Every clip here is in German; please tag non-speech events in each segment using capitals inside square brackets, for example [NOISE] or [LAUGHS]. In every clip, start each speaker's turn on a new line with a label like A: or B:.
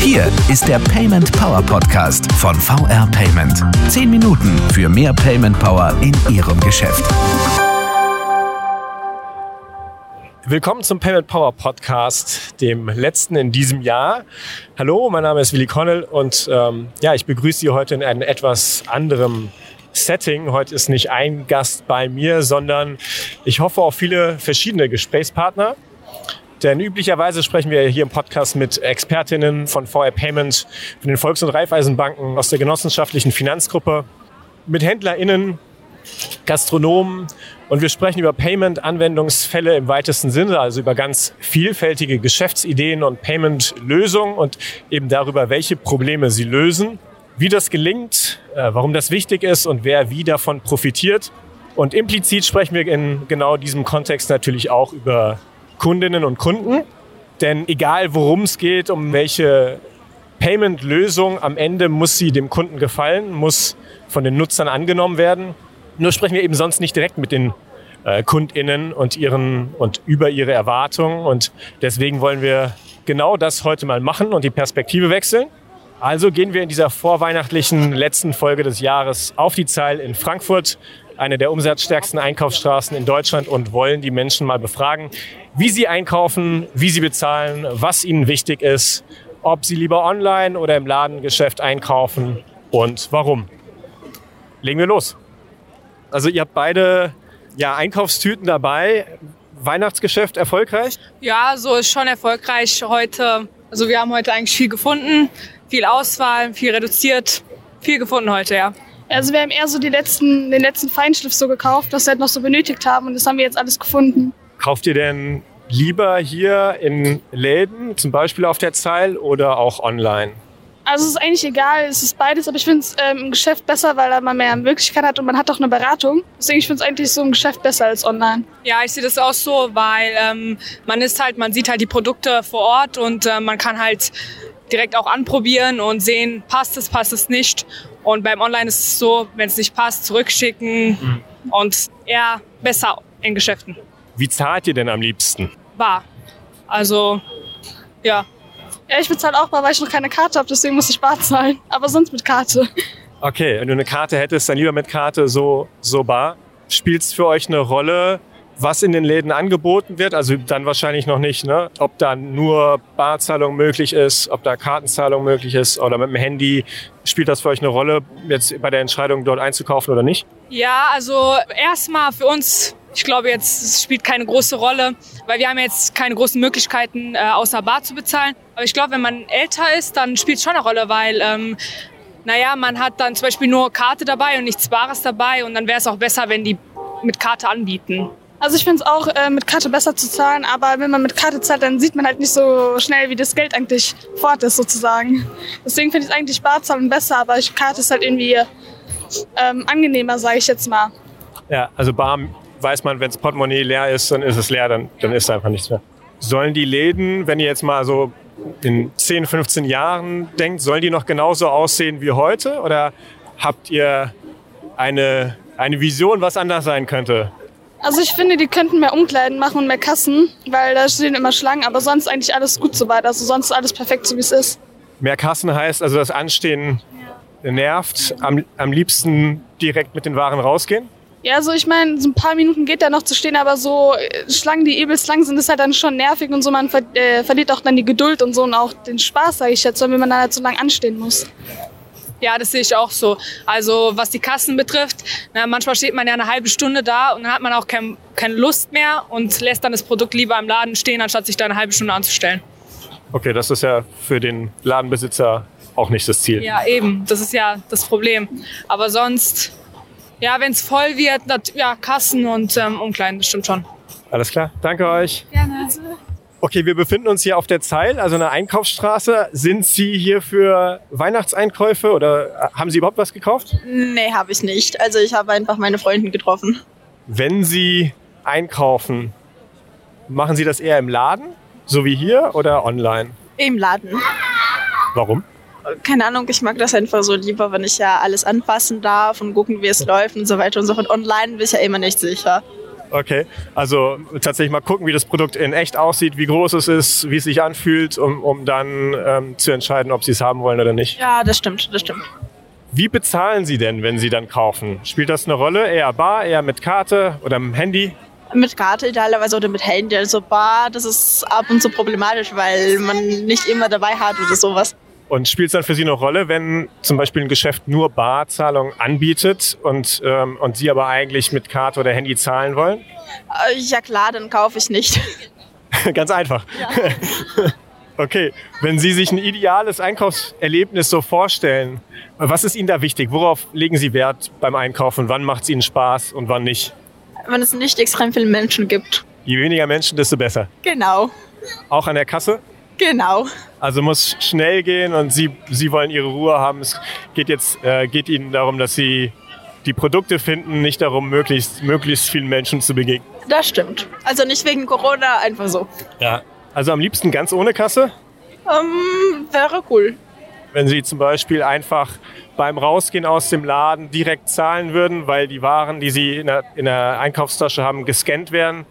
A: Hier ist der Payment Power Podcast von VR Payment. Zehn Minuten für mehr Payment Power in Ihrem Geschäft.
B: Willkommen zum Payment Power Podcast, dem letzten in diesem Jahr. Hallo, mein Name ist Willi Connell und ähm, ja, ich begrüße Sie heute in einem etwas anderem Setting. Heute ist nicht ein Gast bei mir, sondern ich hoffe auch viele verschiedene Gesprächspartner. Denn üblicherweise sprechen wir hier im Podcast mit Expertinnen von VR Payment, von den Volks- und Raiffeisenbanken, aus der genossenschaftlichen Finanzgruppe, mit HändlerInnen, Gastronomen und wir sprechen über Payment-Anwendungsfälle im weitesten Sinne, also über ganz vielfältige Geschäftsideen und Payment-Lösungen und eben darüber, welche Probleme sie lösen, wie das gelingt, äh, warum das wichtig ist und wer wie davon profitiert. Und implizit sprechen wir in genau diesem Kontext natürlich auch über Kundinnen und Kunden. Denn egal worum es geht, um welche Payment-Lösung, am Ende muss sie dem Kunden gefallen, muss von den Nutzern angenommen werden. Nur sprechen wir eben sonst nicht direkt mit den äh, KundInnen und ihren und über ihre Erwartungen. Und deswegen wollen wir genau das heute mal machen und die Perspektive wechseln. Also gehen wir in dieser vorweihnachtlichen letzten Folge des Jahres auf die Zeil in Frankfurt, eine der umsatzstärksten Einkaufsstraßen in Deutschland und wollen die Menschen mal befragen, wie sie einkaufen, wie sie bezahlen, was ihnen wichtig ist, ob sie lieber online oder im Ladengeschäft einkaufen und warum. Legen wir los. Also ihr habt beide ja, Einkaufstüten dabei. Weihnachtsgeschäft erfolgreich?
C: Ja, so ist schon erfolgreich heute. Also wir haben heute eigentlich viel gefunden, viel Auswahl, viel reduziert, viel gefunden heute, ja.
D: Also wir haben eher so die letzten, den letzten Feinschliff so gekauft, was wir halt noch so benötigt haben und das haben wir jetzt alles gefunden.
B: Kauft ihr denn lieber hier in Läden, zum Beispiel auf der Zeil oder auch online?
D: Also es ist eigentlich egal, es ist beides, aber ich finde es ähm, im Geschäft besser, weil man mehr Möglichkeit hat und man hat auch eine Beratung. Deswegen finde ich es eigentlich so im Geschäft besser als online.
C: Ja, ich sehe das auch so, weil ähm, man ist halt, man sieht halt die Produkte vor Ort und äh, man kann halt direkt auch anprobieren und sehen, passt es, passt es nicht. Und beim Online ist es so, wenn es nicht passt, zurückschicken mhm. und eher besser in Geschäften.
B: Wie zahlt ihr denn am liebsten?
C: Bar. Also, ja.
D: Ja, ich bezahle auch bar, weil ich noch keine Karte habe, deswegen muss ich bar zahlen. Aber sonst mit Karte.
B: Okay, wenn du eine Karte hättest, dann lieber mit Karte so, so bar. Spielt es für euch eine Rolle, was in den Läden angeboten wird? Also dann wahrscheinlich noch nicht, ne? Ob da nur Barzahlung möglich ist, ob da Kartenzahlung möglich ist oder mit dem Handy. Spielt das für euch eine Rolle, jetzt bei der Entscheidung dort einzukaufen oder nicht?
C: Ja, also erstmal für uns ich glaube jetzt, spielt keine große Rolle, weil wir haben jetzt keine großen Möglichkeiten, äh, außer Bar zu bezahlen. Aber ich glaube, wenn man älter ist, dann spielt es schon eine Rolle, weil, ähm, naja, man hat dann zum Beispiel nur Karte dabei und nichts Bares dabei und dann wäre es auch besser, wenn die mit Karte anbieten.
D: Also ich finde es auch äh, mit Karte besser zu zahlen, aber wenn man mit Karte zahlt, dann sieht man halt nicht so schnell, wie das Geld eigentlich fort ist sozusagen. Deswegen finde ich eigentlich Barzahlen besser, aber ich, Karte ist halt irgendwie ähm, angenehmer, sage ich jetzt mal.
B: Ja, also Bar weiß man, wenn das Portemonnaie leer ist, dann ist es leer, dann, dann ist einfach nichts mehr. Sollen die Läden, wenn ihr jetzt mal so in 10, 15 Jahren denkt, sollen die noch genauso aussehen wie heute? Oder habt ihr eine, eine Vision, was anders sein könnte?
D: Also ich finde, die könnten mehr Umkleiden machen und mehr Kassen, weil da stehen immer Schlangen, aber sonst eigentlich alles gut so weit. Also sonst alles perfekt so wie es ist.
B: Mehr Kassen heißt also das Anstehen nervt. Am, am liebsten direkt mit den Waren rausgehen?
D: Ja, also ich meine, so ein paar Minuten geht da noch zu stehen, aber so äh, Schlangen, die übelst lang sind, ist halt dann schon nervig und so. Man ver äh, verliert auch dann die Geduld und so und auch den Spaß, sage ich jetzt, wenn man dann halt so lange anstehen muss.
C: Ja, das sehe ich auch so. Also was die Kassen betrifft, na, manchmal steht man ja eine halbe Stunde da und dann hat man auch kein, keine Lust mehr und lässt dann das Produkt lieber im Laden stehen, anstatt sich da eine halbe Stunde anzustellen.
B: Okay, das ist ja für den Ladenbesitzer auch nicht das Ziel.
C: Ja, eben. Das ist ja das Problem. Aber sonst ja, wenn es voll wird, ja, Kassen und ähm, Umkleiden, bestimmt schon.
B: Alles klar, danke euch.
C: Gerne.
B: Okay, wir befinden uns hier auf der Zeil, also einer Einkaufsstraße. Sind Sie hier für Weihnachtseinkäufe oder haben Sie überhaupt was gekauft?
E: Nee, habe ich nicht. Also ich habe einfach meine Freundin getroffen.
B: Wenn Sie einkaufen, machen Sie das eher im Laden, so wie hier, oder online?
E: Im Laden.
B: Warum?
E: keine Ahnung, ich mag das einfach so lieber, wenn ich ja alles anfassen darf und gucken, wie es läuft und so weiter und so fort. Online bin ich ja immer nicht sicher.
B: Okay, also tatsächlich mal gucken, wie das Produkt in echt aussieht, wie groß es ist, wie es sich anfühlt, um, um dann ähm, zu entscheiden, ob Sie es haben wollen oder nicht.
E: Ja, das stimmt, das stimmt.
B: Wie bezahlen Sie denn, wenn Sie dann kaufen? Spielt das eine Rolle? Eher bar, eher mit Karte oder mit dem Handy?
E: Mit Karte idealerweise oder mit Handy. Also Bar, das ist ab und zu problematisch, weil man nicht immer dabei hat oder sowas.
B: Und spielt es dann für Sie eine Rolle, wenn zum Beispiel ein Geschäft nur Barzahlung anbietet und, ähm, und Sie aber eigentlich mit Karte oder Handy zahlen wollen?
E: Äh, Ja klar, dann kaufe ich nicht. [LAUGHS]
B: Ganz einfach. [LAUGHS] okay, wenn Sie sich ein ideales Einkaufserlebnis so vorstellen, was ist Ihnen da wichtig? Worauf legen Sie Wert beim Einkaufen? Wann macht es Ihnen Spaß und wann nicht?
E: Wenn es nicht extrem viele Menschen gibt.
B: Je weniger Menschen, desto besser.
E: Genau,
B: Auch an der Kasse?
E: Genau.
B: Also muss schnell gehen und Sie, Sie wollen Ihre Ruhe haben. Es geht jetzt äh, geht Ihnen darum, dass Sie die Produkte finden, nicht darum, möglichst, möglichst vielen Menschen zu begegnen.
E: Das stimmt. Also nicht wegen Corona, einfach so.
B: Ja. Also am liebsten ganz ohne Kasse.
E: Ähm, wäre cool.
B: Wenn Sie zum Beispiel einfach beim Rausgehen aus dem Laden direkt zahlen würden, weil die Waren, die Sie in der, in der Einkaufstasche haben, gescannt werden,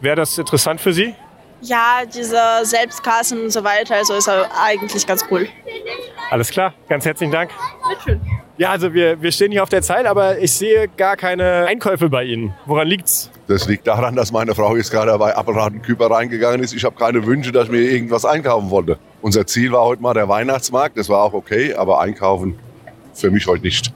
B: wäre das interessant für Sie?
E: Ja, diese Selbstkassen und so weiter, also ist eigentlich ganz cool.
B: Alles klar, ganz herzlichen Dank. Ja, also wir, wir stehen hier auf der Zeit, aber ich sehe gar keine Einkäufe bei Ihnen. Woran liegt's?
F: Das liegt daran, dass meine Frau jetzt gerade bei Apparat und Küper reingegangen ist. Ich habe keine Wünsche, dass ich mir irgendwas einkaufen wollte. Unser Ziel war heute mal der Weihnachtsmarkt. Das war auch okay, aber einkaufen für mich heute nicht.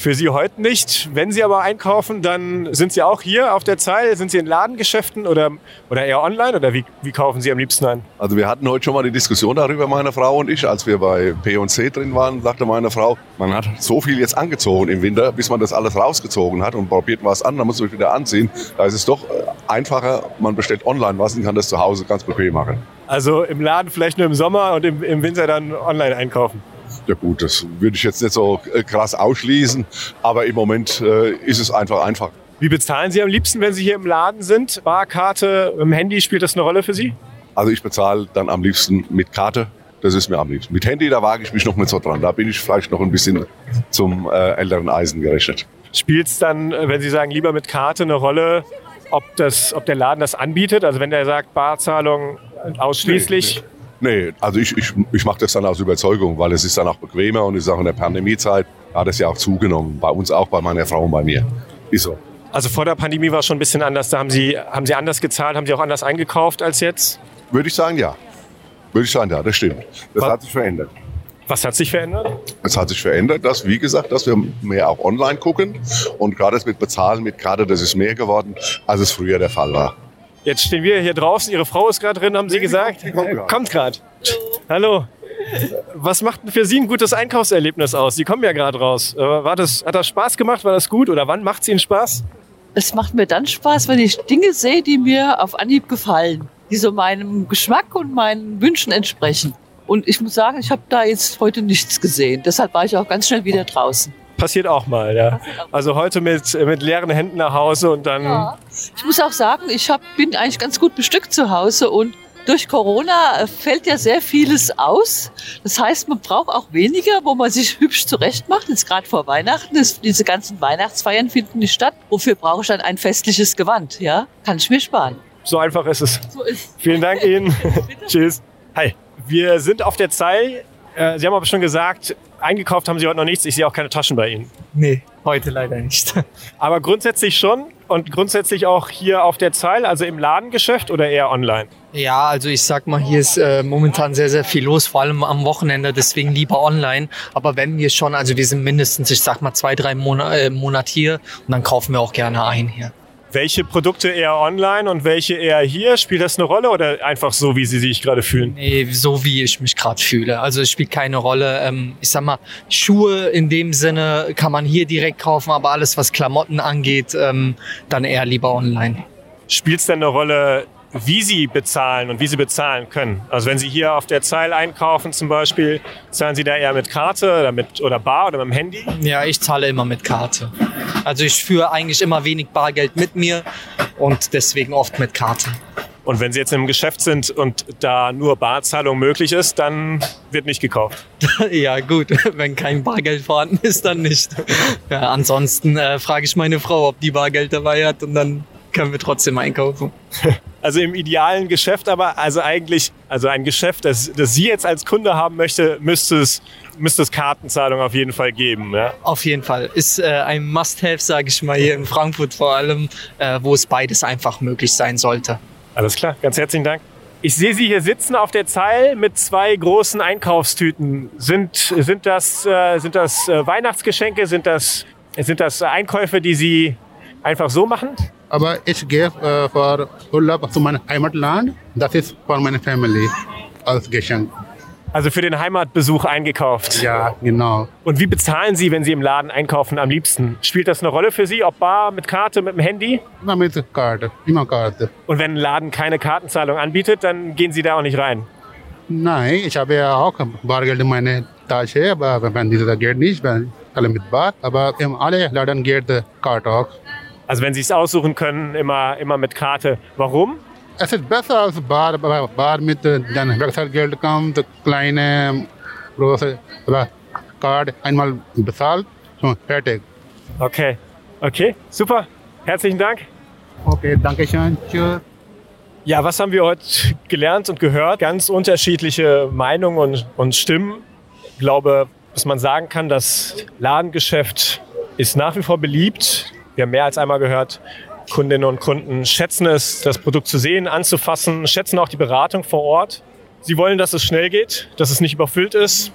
B: Für Sie heute nicht. Wenn Sie aber einkaufen, dann sind Sie auch hier auf der Zeile. Sind Sie in Ladengeschäften oder, oder eher online? Oder wie, wie kaufen Sie am liebsten ein?
F: Also wir hatten heute schon mal die Diskussion darüber, meine Frau und ich, als wir bei P&C drin waren, sagte meine Frau, man hat so viel jetzt angezogen im Winter, bis man das alles rausgezogen hat und probiert was an, dann muss man sich wieder anziehen. Da ist es doch äh, einfacher, man bestellt online was und kann das zu Hause ganz bequem machen.
B: Also im Laden vielleicht nur im Sommer und im, im Winter dann online einkaufen.
F: Ja gut, das würde ich jetzt nicht so äh, krass ausschließen, aber im Moment äh, ist es einfach einfach.
B: Wie bezahlen Sie am liebsten, wenn Sie hier im Laden sind? Barkarte, im Handy, spielt das eine Rolle für Sie?
F: Also ich bezahle dann am liebsten mit Karte. Das ist mir am liebsten. Mit Handy, da wage ich mich noch nicht so dran. Da bin ich vielleicht noch ein bisschen zum äh, älteren Eisen gerechnet.
B: Spielt es dann, äh, wenn Sie sagen, lieber mit Karte eine Rolle, ob, das, ob der Laden das anbietet? Also wenn der sagt, Barzahlung ausschließlich?
F: Nee, also ich, ich, ich mache das dann aus Überzeugung, weil es ist dann auch bequemer und ich sage, in der Pandemiezeit hat es ja auch zugenommen. Bei uns auch, bei meiner Frau und bei mir. Ist so.
B: Also vor der Pandemie war es schon ein bisschen anders. Da haben Sie, haben Sie anders gezahlt, haben Sie auch anders eingekauft als jetzt?
F: Würde ich sagen, ja. Würde ich sagen, ja, das stimmt. Das
B: Was-
F: hat sich verändert.
B: Was hat sich verändert?
F: Es hat sich verändert, dass, wie gesagt, dass wir mehr auch online gucken. Und gerade das mit Bezahlen mit Karte, das ist mehr geworden, als es früher der Fall war.
B: Jetzt stehen wir hier draußen. Ihre Frau ist gerade drin, haben Sie gesagt?
F: die kommt
B: gerade. Hallo. Was macht denn für Sie ein gutes Einkaufserlebnis aus? Sie kommen ja gerade raus. Äh, War das, hat das Spaß gemacht? War das gut? Oder wann macht es Ihnen Spaß?
G: Es macht mir dann Spaß, wenn ich Dinge sehe, die mir auf Anhieb gefallen, die so meinem Geschmack und meinen Wünschen entsprechen. Und ich muss sagen, ich habe da jetzt heute nichts gesehen. Deshalb war ich auch ganz schnell wieder draußen.
B: Passiert auch mal, ja. Also heute mit, mit leeren Händen nach Hause und dann.
G: Ich muss auch sagen, ich hab, bin eigentlich ganz gut bestückt zu Hause und durch Corona äh, fällt ja sehr vieles aus. Das heißt, man braucht auch weniger, wo man sich hübsch zurecht macht. Jetzt gerade vor Weihnachten, das, diese ganzen Weihnachtsfeiern finden nicht statt. Wofür brauche ich dann ein festliches Gewand? Ja, kann ich mir sparen.
B: So einfach ist es.
G: So ist
B: Vielen Dank Ihnen. [LAUGHS] Tschüss. Hi. Wir sind auf der Zeil. Äh, Sie haben aber schon gesagt, eingekauft haben Sie heute noch nichts. Ich sehe auch keine Taschen bei Ihnen.
H: Nee, heute leider nicht. [LAUGHS]
B: Aber grundsätzlich schon und grundsätzlich auch hier auf der Zeil, also im Ladengeschäft oder eher online?
H: Ja, also ich sag mal, hier ist äh, momentan sehr, sehr viel los, vor allem am Wochenende, deswegen lieber online. Aber wenn wir schon, also wir sind mindestens, ich sag mal, zwei, drei Monate äh, Monat hier und dann kaufen wir auch gerne ein hier.
B: Welche Produkte eher online und welche eher hier? Spielt das eine Rolle oder einfach so, wie Sie sich gerade fühlen?
H: Nee, so wie ich mich gerade fühle. Also es spielt keine Rolle. Ähm, ich sag mal, Schuhe in dem Sinne kann man hier direkt kaufen, aber alles, was Klamotten angeht, ähm, dann eher lieber online.
B: Spielt es denn eine Rolle, wie Sie bezahlen und wie Sie bezahlen können? Also wenn Sie hier auf der Zeil einkaufen zum Beispiel, zahlen Sie da eher mit Karte oder mit oder Bar oder mit dem Handy?
H: Ja, ich zahle immer mit Karte. Also ich führe eigentlich immer wenig Bargeld mit mir und deswegen oft mit Karte.
B: Und wenn Sie jetzt im Geschäft sind und da nur Barzahlung möglich ist, dann wird nicht gekauft. [LAUGHS]
H: ja gut, [LAUGHS] wenn kein Bargeld vorhanden ist, dann nicht. Ja, ansonsten äh, frage ich meine Frau, ob die Bargeld dabei hat und dann können wir trotzdem einkaufen. [LAUGHS]
B: Also im idealen Geschäft aber, also eigentlich, also ein Geschäft, das, das Sie jetzt als Kunde haben möchte, müsste es, müsste es Kartenzahlung auf jeden Fall geben. Ja?
H: Auf jeden Fall. Ist äh, ein Must-Have, sage ich mal, hier in Frankfurt vor allem, äh, wo es beides einfach möglich sein sollte.
B: Alles klar, ganz herzlichen Dank. Ich sehe Sie hier sitzen auf der Zeil mit zwei großen Einkaufstüten. Sind, sind das, äh, sind das äh, Weihnachtsgeschenke? Sind das, sind das Einkäufe, die Sie einfach so machen?
I: Aber ich gehe äh, für Urlaub zu meinem Heimatland. Das ist für meine Family als Geschenk.
B: Also für den Heimatbesuch eingekauft.
I: Ja, genau.
B: Und wie bezahlen Sie, wenn Sie im Laden einkaufen am liebsten? Spielt das eine Rolle für Sie, ob bar, mit Karte, mit dem Handy?
I: Immer mit Karte, immer Karte.
B: Und wenn ein Laden keine Kartenzahlung anbietet, dann gehen Sie da auch nicht rein?
I: Nein, ich habe ja auch Bargeld in meiner Tasche, aber wenn dieses Geld nicht, dann alle mit Bar. Aber in alle Laden geht die Karte auch.
B: Also wenn Sie es aussuchen können, immer, immer mit Karte. Warum?
I: Es ist besser als Bar, Bar mit äh, dann Wechselgeld kommt, kleine, große, Card einmal bezahlt, so fertig.
B: Okay, okay, super. Herzlichen Dank.
I: Okay, danke schön. Tschüss.
B: Ja, was haben wir heute gelernt und gehört? Ganz unterschiedliche Meinungen und, und Stimmen. Ich glaube, dass man sagen kann, das Ladengeschäft ist nach wie vor beliebt. Wir haben mehr als einmal gehört, Kundinnen und Kunden schätzen es, das Produkt zu sehen, anzufassen, schätzen auch die Beratung vor Ort. Sie wollen, dass es schnell geht, dass es nicht überfüllt ist.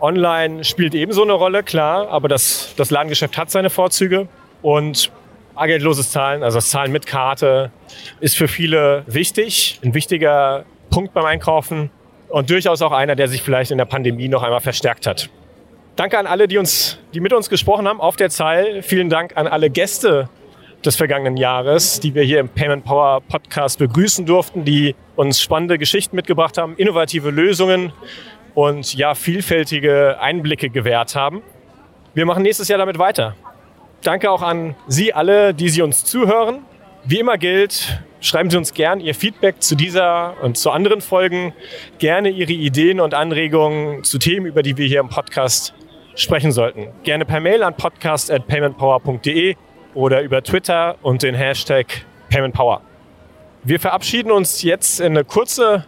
B: Online spielt ebenso eine Rolle, klar, aber das, das Ladengeschäft hat seine Vorzüge. Und bargeldloses Zahlen, also das Zahlen mit Karte, ist für viele wichtig, ein wichtiger Punkt beim Einkaufen und durchaus auch einer, der sich vielleicht in der Pandemie noch einmal verstärkt hat. Danke an alle, die, uns, die mit uns gesprochen haben auf der Zeil. Vielen Dank an alle Gäste des vergangenen Jahres, die wir hier im Payment Power Podcast begrüßen durften, die uns spannende Geschichten mitgebracht haben, innovative Lösungen und ja, vielfältige Einblicke gewährt haben. Wir machen nächstes Jahr damit weiter. Danke auch an Sie alle, die Sie uns zuhören. Wie immer gilt, schreiben Sie uns gern Ihr Feedback zu dieser und zu anderen Folgen, gerne Ihre Ideen und Anregungen zu Themen, über die wir hier im Podcast sprechen sollten. Gerne per Mail an podcast@paymentpower.de oder über Twitter und den Hashtag PaymentPower. Wir verabschieden uns jetzt in eine kurze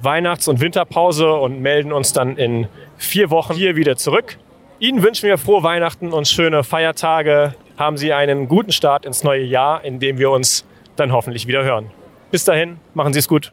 B: Weihnachts- und Winterpause und melden uns dann in vier Wochen hier wieder zurück. Ihnen wünschen wir frohe Weihnachten und schöne Feiertage. Haben Sie einen guten Start ins neue Jahr, in dem wir uns dann hoffentlich wieder hören. Bis dahin, machen Sie es gut.